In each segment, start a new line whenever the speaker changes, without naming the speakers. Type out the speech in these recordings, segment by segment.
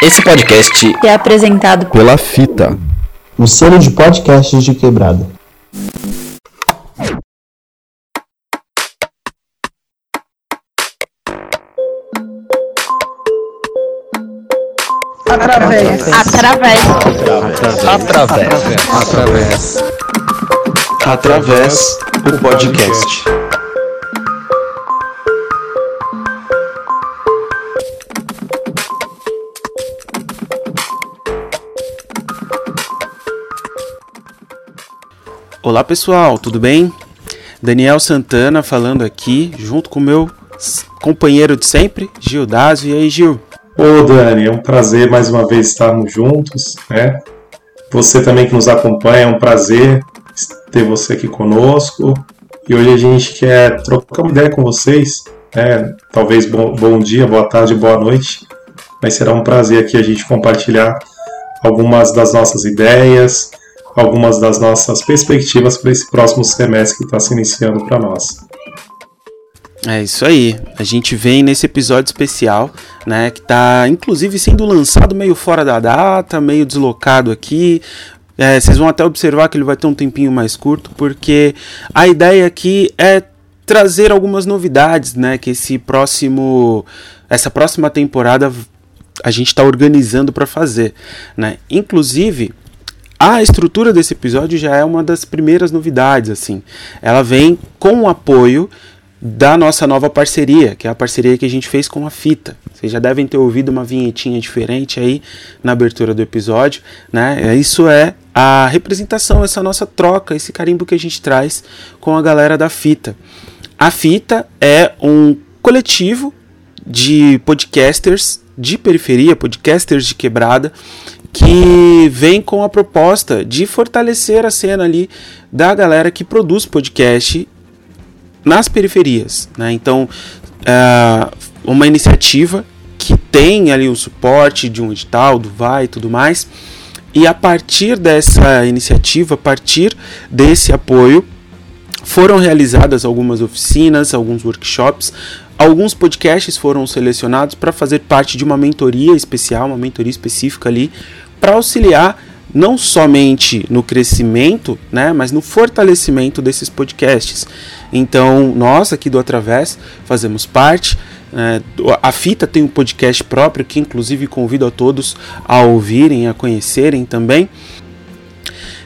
Esse podcast
é apresentado
pela Fita,
o selo de podcasts de quebrada.
Através. Através.
Através.
Através.
Através do podcast.
Olá pessoal, tudo bem? Daniel Santana falando aqui, junto com meu companheiro de sempre, Gil Dazio. E aí, Gil?
Ô Dani, é um prazer mais uma vez estarmos juntos, né? Você também que nos acompanha, é um prazer ter você aqui conosco. E hoje a gente quer trocar uma ideia com vocês, né? Talvez bom, bom dia, boa tarde, boa noite. Mas será um prazer aqui a gente compartilhar algumas das nossas ideias, algumas das nossas perspectivas para esse próximo semestre que está se iniciando para nós.
É isso aí. A gente vem nesse episódio especial, né, que está inclusive sendo lançado meio fora da data, meio deslocado aqui. É, vocês vão até observar que ele vai ter um tempinho mais curto, porque a ideia aqui é trazer algumas novidades, né, que esse próximo essa próxima temporada a gente está organizando para fazer, né? Inclusive, a estrutura desse episódio já é uma das primeiras novidades, assim. Ela vem com o apoio da nossa nova parceria, que é a parceria que a gente fez com a Fita. Vocês já devem ter ouvido uma vinhetinha diferente aí na abertura do episódio, né? Isso é a representação, essa nossa troca, esse carimbo que a gente traz com a galera da Fita. A Fita é um coletivo de podcasters de periferia, podcasters de quebrada, que vem com a proposta de fortalecer a cena ali da galera que produz podcast nas periferias. Né? Então, é uma iniciativa que tem ali o suporte de um edital, do VAI e tudo mais. E a partir dessa iniciativa, a partir desse apoio, foram realizadas algumas oficinas, alguns workshops, alguns podcasts foram selecionados para fazer parte de uma mentoria especial, uma mentoria específica ali, para auxiliar não somente no crescimento, né, mas no fortalecimento desses podcasts. Então, nós aqui do Através fazemos parte. É, a Fita tem um podcast próprio que, inclusive, convido a todos a ouvirem, a conhecerem também.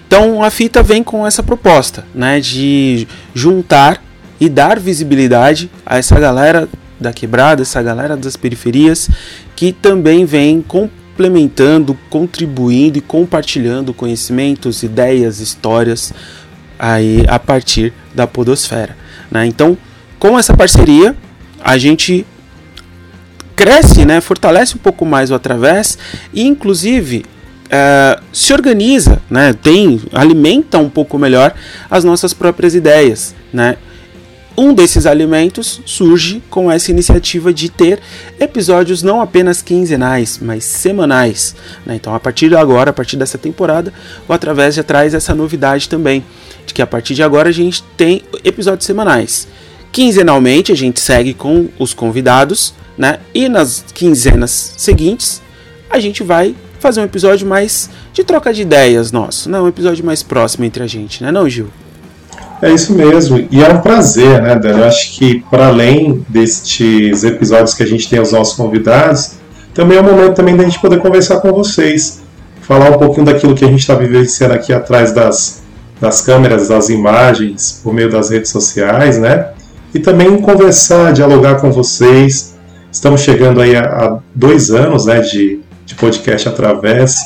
Então, a Fita vem com essa proposta né, de juntar e dar visibilidade a essa galera da quebrada, essa galera das periferias que também vem complementando, contribuindo e compartilhando conhecimentos, ideias, histórias aí a partir da podosfera. Né? Então, com essa parceria, a gente cresce, né, fortalece um pouco mais o através e, inclusive, uh, se organiza, né, tem, alimenta um pouco melhor as nossas próprias ideias, né? Um desses alimentos surge com essa iniciativa de ter episódios não apenas quinzenais, mas semanais. Né? Então, a partir de agora, a partir dessa temporada, o Através já traz essa novidade também, de que a partir de agora a gente tem episódios semanais. Quinzenalmente a gente segue com os convidados, né? E nas quinzenas seguintes a gente vai fazer um episódio mais de troca de ideias nosso, né? Um episódio mais próximo entre a gente, né, não, Gil?
É isso mesmo, e é um prazer, né, Dani? Eu acho que para além destes episódios que a gente tem os nossos convidados, também é o momento também da gente poder conversar com vocês, falar um pouquinho daquilo que a gente está vivenciando aqui atrás das, das câmeras, das imagens, por meio das redes sociais, né? E também conversar, dialogar com vocês. Estamos chegando aí a, a dois anos, né, de, de podcast através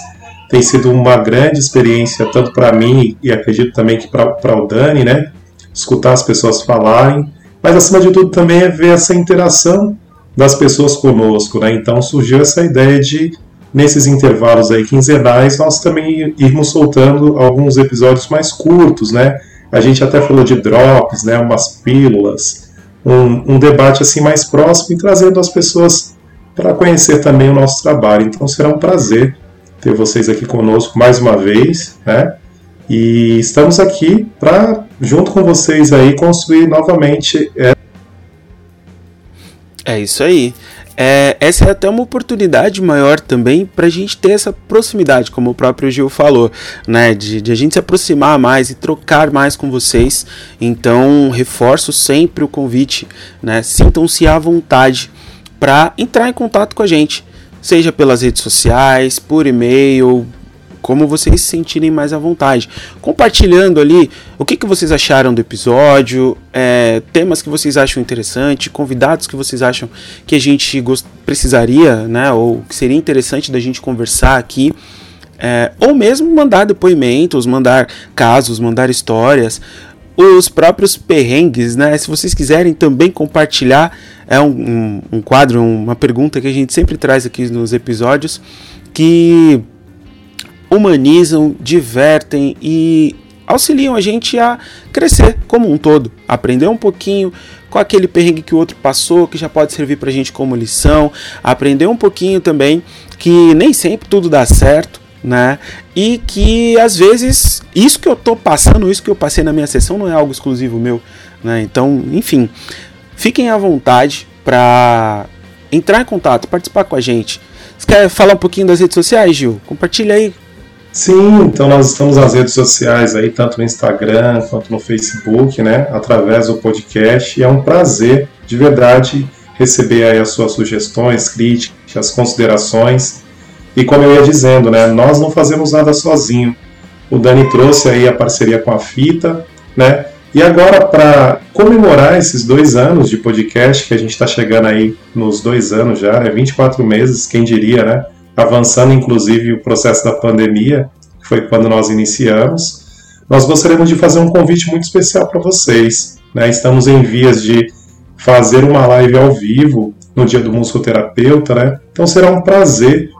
tem sido uma grande experiência, tanto para mim e acredito também que para o Dani, né? Escutar as pessoas falarem, mas acima de tudo também é ver essa interação das pessoas conosco, né? Então surgiu essa ideia de, nesses intervalos aí quinzenais, nós também irmos soltando alguns episódios mais curtos, né? A gente até falou de drops, né? Umas pílulas, um, um debate assim mais próximo e trazendo as pessoas para conhecer também o nosso trabalho. Então será um prazer ter vocês aqui conosco mais uma vez, né? E estamos aqui para, junto com vocês aí, construir novamente.
É... é isso aí. é, essa é até uma oportunidade maior também para a gente ter essa proximidade, como o próprio Gil falou, né? De, de, a gente se aproximar mais e trocar mais com vocês. Então, reforço sempre o convite, né? Sintam-se à vontade para entrar em contato com a gente, seja pelas redes sociais, por e-mail, como vocês se sentirem mais à vontade. Compartilhando ali o que, que vocês acharam do episódio, é, temas que vocês acham interessante, convidados que vocês acham que a gente precisaria, né, ou que seria interessante da gente conversar aqui. É, ou mesmo mandar depoimentos, mandar casos, mandar histórias, os próprios perrengues, né? Se vocês quiserem também compartilhar, é um, um, um quadro, uma pergunta que a gente sempre traz aqui nos episódios, que humanizam, divertem e auxiliam a gente a crescer como um todo, aprender um pouquinho com aquele perrengue que o outro passou, que já pode servir para a gente como lição, aprender um pouquinho também que nem sempre tudo dá certo, né? E que às vezes isso que eu tô passando, isso que eu passei na minha sessão não é algo exclusivo meu, né? Então, enfim, fiquem à vontade para entrar em contato, participar com a gente. Você quer falar um pouquinho das redes sociais, Gil? Compartilha aí
Sim, então nós estamos nas redes sociais aí, tanto no Instagram quanto no Facebook, né, através do podcast, e é um prazer, de verdade, receber aí as suas sugestões, críticas, considerações, e como eu ia dizendo, né, nós não fazemos nada sozinho, o Dani trouxe aí a parceria com a Fita, né, e agora para comemorar esses dois anos de podcast, que a gente está chegando aí nos dois anos já, né, 24 meses, quem diria, né, avançando inclusive o processo da pandemia, que foi quando nós iniciamos, nós gostaríamos de fazer um convite muito especial para vocês. Né? Estamos em vias de fazer uma live ao vivo no dia do musicoterapeuta, né? Então será um prazer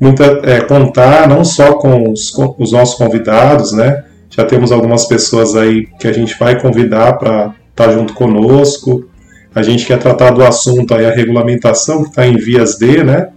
muita, é, contar não só com os, com os, nossos convidados, né? Já temos algumas pessoas aí que a gente vai convidar para estar tá junto conosco. A gente quer tratar do assunto aí, a regulamentação que está em vias de, né?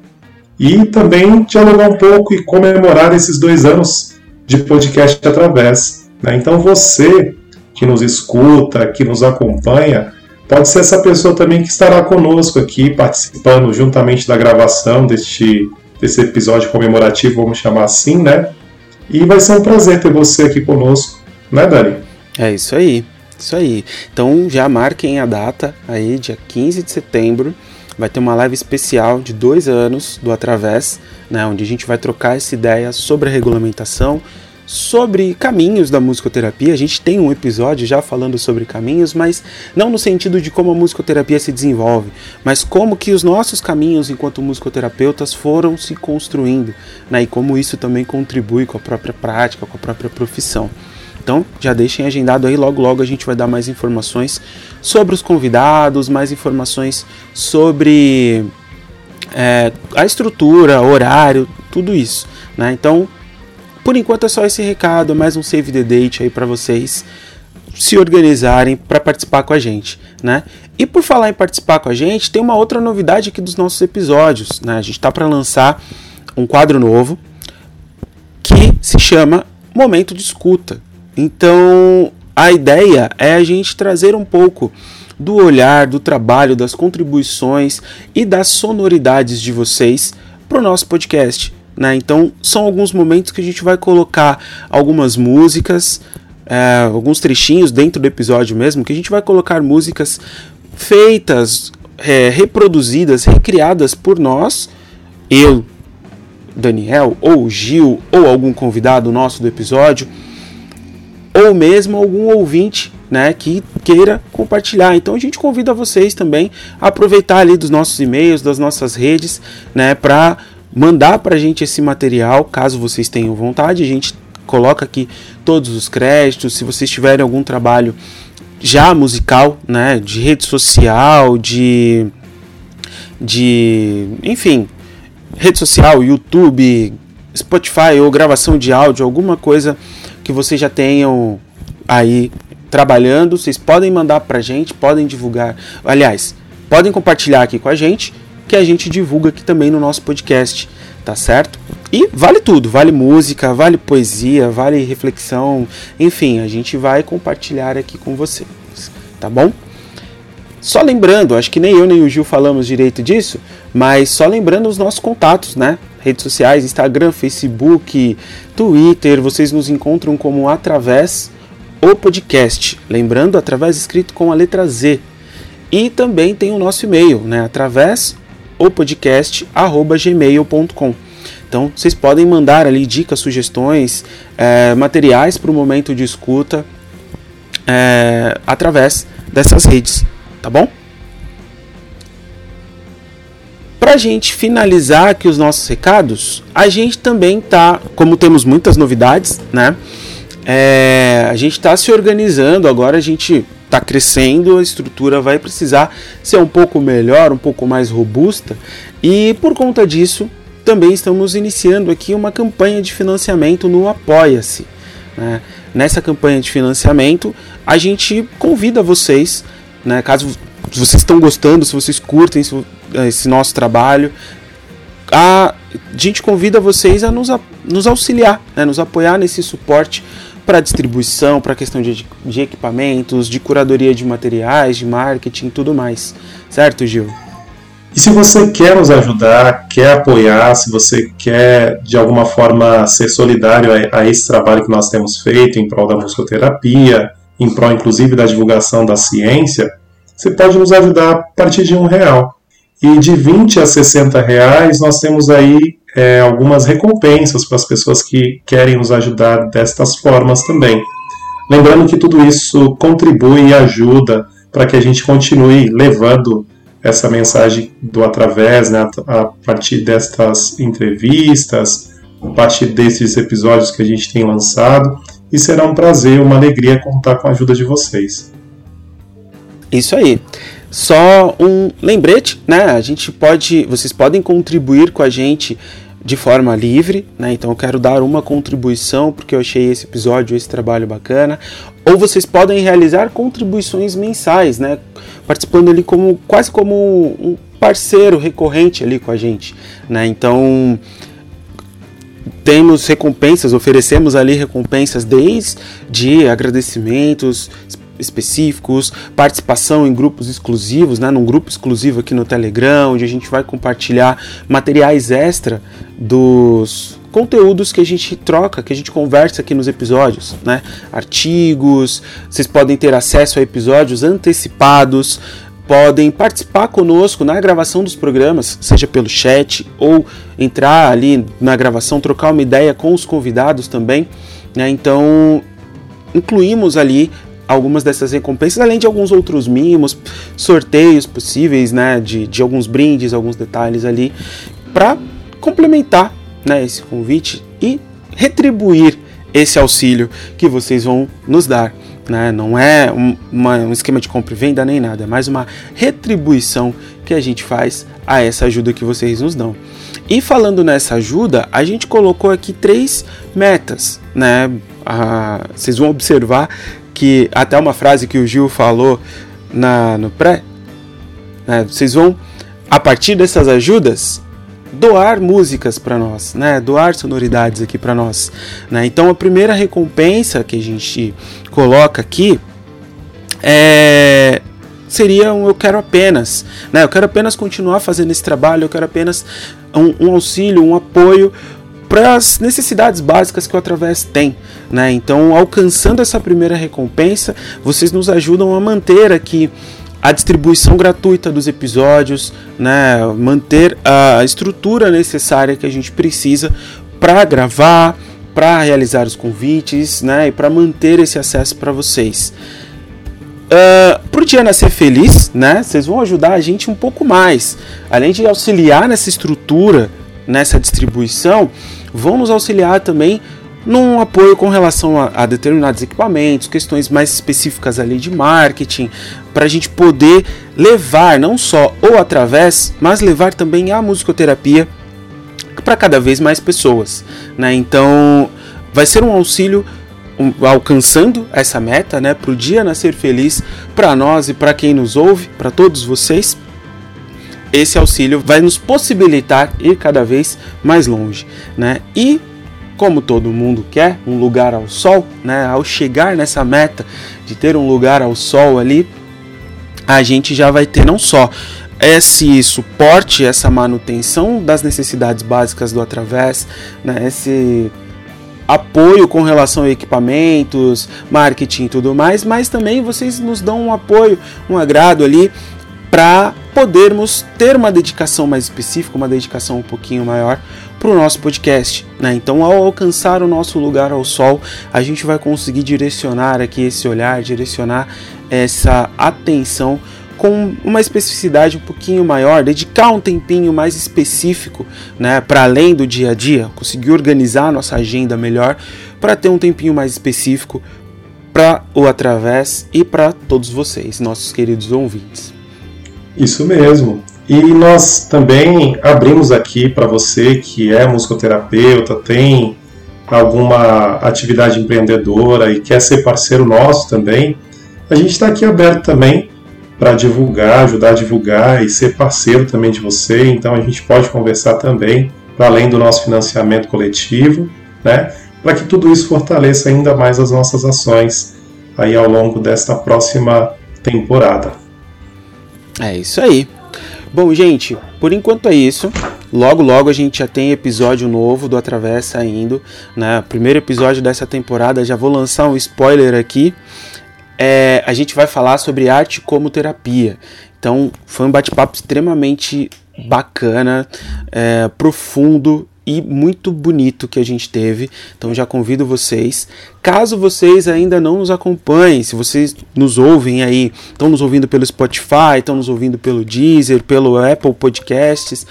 e também dialogar um pouco e comemorar esses dois anos de podcast através. Né? Então você que nos escuta, que nos acompanha, pode ser essa pessoa também que estará conosco aqui, participando juntamente da gravação deste, desse episódio comemorativo, vamos chamar assim, né? E vai ser um prazer ter você aqui conosco, né, Dani?
É isso aí, isso aí. Então já marquem a data aí, dia 15 de setembro vai ter uma live especial de dois anos do Através, né, onde a gente vai trocar essa ideia sobre a regulamentação, sobre caminhos da musicoterapia. A gente tem um episódio já falando sobre caminhos, mas não no sentido de como a musicoterapia se desenvolve, mas como que os nossos caminhos enquanto musicoterapeutas foram se construindo, né, e como isso também contribui com a própria prática, com a própria profissão. Então já deixem agendado aí, logo logo a gente vai dar mais informações sobre os convidados, mais informações sobre é, a estrutura, horário, tudo isso. Né? Então, por enquanto é só esse recado, mais um save the date aí para vocês se organizarem para participar com a gente, né? E por falar em participar com a gente, tem uma outra novidade aqui dos nossos episódios, né? A gente está para lançar um quadro novo que se chama Momento de Escuta. Então, a ideia é a gente trazer um pouco do olhar, do trabalho, das contribuições e das sonoridades de vocês para o nosso podcast. Né? Então, são alguns momentos que a gente vai colocar algumas músicas, é, alguns trechinhos dentro do episódio mesmo, que a gente vai colocar músicas feitas, é, reproduzidas, recriadas por nós, eu, Daniel, ou Gil, ou algum convidado nosso do episódio ou mesmo algum ouvinte né, que queira compartilhar. Então a gente convida vocês também a aproveitar ali dos nossos e-mails, das nossas redes, né, para mandar para a gente esse material, caso vocês tenham vontade. A gente coloca aqui todos os créditos. Se vocês tiverem algum trabalho já musical, né, de rede social, de, de, enfim, rede social, YouTube, Spotify ou gravação de áudio, alguma coisa que vocês já tenham aí trabalhando, vocês podem mandar pra gente, podem divulgar. Aliás, podem compartilhar aqui com a gente, que a gente divulga aqui também no nosso podcast, tá certo? E vale tudo, vale música, vale poesia, vale reflexão, enfim, a gente vai compartilhar aqui com vocês, tá bom? só lembrando, acho que nem eu nem o Gil falamos direito disso, mas só lembrando os nossos contatos, né? Redes sociais, Instagram, Facebook, Twitter, vocês nos encontram como através o podcast. Lembrando, através escrito com a letra Z. E também tem o nosso e-mail, né? Através o podcast gmail.com. Então vocês podem mandar ali dicas, sugestões, é, materiais para o momento de escuta é, através dessas redes, tá bom? Para a gente finalizar aqui os nossos recados, a gente também tá, como temos muitas novidades, né? É, a gente está se organizando agora, a gente está crescendo, a estrutura vai precisar ser um pouco melhor, um pouco mais robusta, e por conta disso também estamos iniciando aqui uma campanha de financiamento no Apoia-se. Né? Nessa campanha de financiamento, a gente convida vocês, né, caso vocês estão gostando, se vocês curtem esse nosso trabalho, a, gente convida vocês a nos, a, nos auxiliar, né, nos apoiar nesse suporte para distribuição, para questão de, de equipamentos, de curadoria de materiais, de marketing tudo mais. Certo, Gil?
E se você quer nos ajudar, quer apoiar, se você quer de alguma forma ser solidário a, a esse trabalho que nós temos feito em prol da musicoterapia, em prol inclusive da divulgação da ciência, você pode nos ajudar a partir de um real. E de 20 a 60 reais nós temos aí é, algumas recompensas para as pessoas que querem nos ajudar destas formas também. Lembrando que tudo isso contribui e ajuda para que a gente continue levando essa mensagem do através, né, a partir destas entrevistas, a partir desses episódios que a gente tem lançado, e será um prazer, uma alegria contar com a ajuda de vocês.
Isso aí. Só um lembrete, né? A gente pode, vocês podem contribuir com a gente de forma livre, né? Então eu quero dar uma contribuição porque eu achei esse episódio, esse trabalho bacana. Ou vocês podem realizar contribuições mensais, né? Participando ali como quase como um parceiro recorrente ali com a gente, né? Então temos recompensas, oferecemos ali recompensas desde agradecimentos, específicos, participação em grupos exclusivos, né, num grupo exclusivo aqui no Telegram, onde a gente vai compartilhar materiais extra dos conteúdos que a gente troca, que a gente conversa aqui nos episódios, né? Artigos, vocês podem ter acesso a episódios antecipados, podem participar conosco na gravação dos programas, seja pelo chat ou entrar ali na gravação, trocar uma ideia com os convidados também. Né? Então, incluímos ali algumas dessas recompensas, além de alguns outros mimos, sorteios possíveis, né, de, de alguns brindes, alguns detalhes ali, para complementar né, esse convite e retribuir esse auxílio que vocês vão nos dar. Né? Não é um, uma, um esquema de compra e venda nem nada, é mais uma retribuição que a gente faz a essa ajuda que vocês nos dão. E falando nessa ajuda, a gente colocou aqui três metas, né? Ah, vocês vão observar que até uma frase que o Gil falou na, no pré, né, vocês vão, a partir dessas ajudas, doar músicas para nós, né? Doar sonoridades aqui para nós, né? Então a primeira recompensa que a gente coloca aqui é seria um eu quero apenas, né? Eu quero apenas continuar fazendo esse trabalho, eu quero apenas um, um auxílio, um apoio para as necessidades básicas que o Através tem. Né? Então, alcançando essa primeira recompensa, vocês nos ajudam a manter aqui a distribuição gratuita dos episódios, né? manter a estrutura necessária que a gente precisa para gravar, para realizar os convites né? e para manter esse acesso para vocês. Uh, pro Diana ser feliz, né? Vocês vão ajudar a gente um pouco mais. Além de auxiliar nessa estrutura, nessa distribuição, vão nos auxiliar também num apoio com relação a, a, determinados equipamentos, questões mais específicas ali de marketing, para a gente poder levar não só ou através, mas levar também a musicoterapia para cada vez mais pessoas, né? Então vai ser um auxílio alcançando essa meta, né? Para o dia nascer feliz para nós e para quem nos ouve, para todos vocês esse auxílio vai nos possibilitar ir cada vez mais longe, né? E como todo mundo quer, um lugar ao sol, né? Ao chegar nessa meta de ter um lugar ao sol ali, a gente já vai ter não só esse suporte, essa manutenção das necessidades básicas do Através, né, esse apoio com relação a equipamentos, marketing e tudo mais, mas também vocês nos dão um apoio, um agrado ali para podermos ter uma dedicação mais específica, uma dedicação um pouquinho maior para o nosso podcast. Né? Então, ao alcançar o nosso lugar ao sol, a gente vai conseguir direcionar aqui esse olhar, direcionar essa atenção com uma especificidade um pouquinho maior, dedicar um tempinho mais específico, né, para além do dia a dia, conseguir organizar nossa agenda melhor para ter um tempinho mais específico para o através e para todos vocês, nossos queridos ouvintes.
Isso mesmo. E nós também abrimos aqui para você que é musicoterapeuta, tem alguma atividade empreendedora e quer ser parceiro nosso também, a gente está aqui aberto também para divulgar, ajudar a divulgar e ser parceiro também de você. Então a gente pode conversar também para além do nosso financiamento coletivo, né? Para que tudo isso fortaleça ainda mais as nossas ações aí ao longo desta próxima temporada.
É isso aí. Bom, gente, por enquanto é isso. Logo, logo a gente já tem episódio novo do Atravessa saindo, né? Primeiro episódio dessa temporada, já vou lançar um spoiler aqui é, a gente vai falar sobre arte como terapia. Então, foi um bate-papo extremamente bacana, é, profundo e muito bonito que a gente teve. Então já convido vocês, caso vocês ainda não nos acompanhem, se vocês nos ouvem aí, estão nos ouvindo pelo Spotify, estão nos ouvindo pelo Deezer, pelo Apple Podcasts,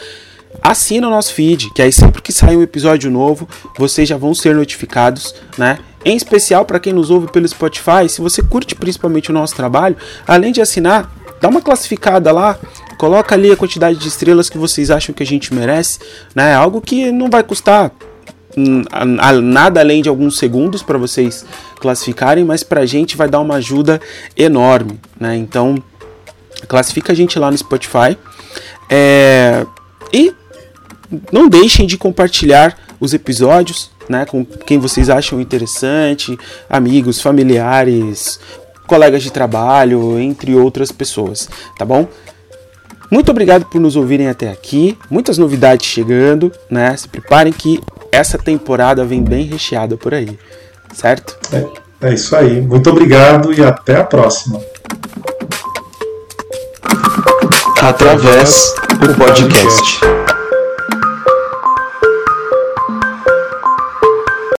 assina o nosso feed, que aí sempre que sair um episódio novo, vocês já vão ser notificados, né? Em especial para quem nos ouve pelo Spotify, se você curte principalmente o nosso trabalho, além de assinar, dá uma classificada lá, coloca ali a quantidade de estrelas que vocês acham que a gente merece, né? Algo que não vai custar hum, nada além de alguns segundos para vocês classificarem, mas para a gente vai dar uma ajuda enorme, né? Então classifica a gente lá no Spotify é... e não deixem de compartilhar os episódios, né, com quem vocês acham interessante, amigos, familiares, colegas de trabalho, entre outras pessoas, tá bom? Muito obrigado por nos ouvirem até aqui. Muitas novidades chegando, né? Se preparem que essa temporada vem bem recheada por aí, certo?
É, é isso aí. Muito obrigado e até a próxima.
Através do podcast.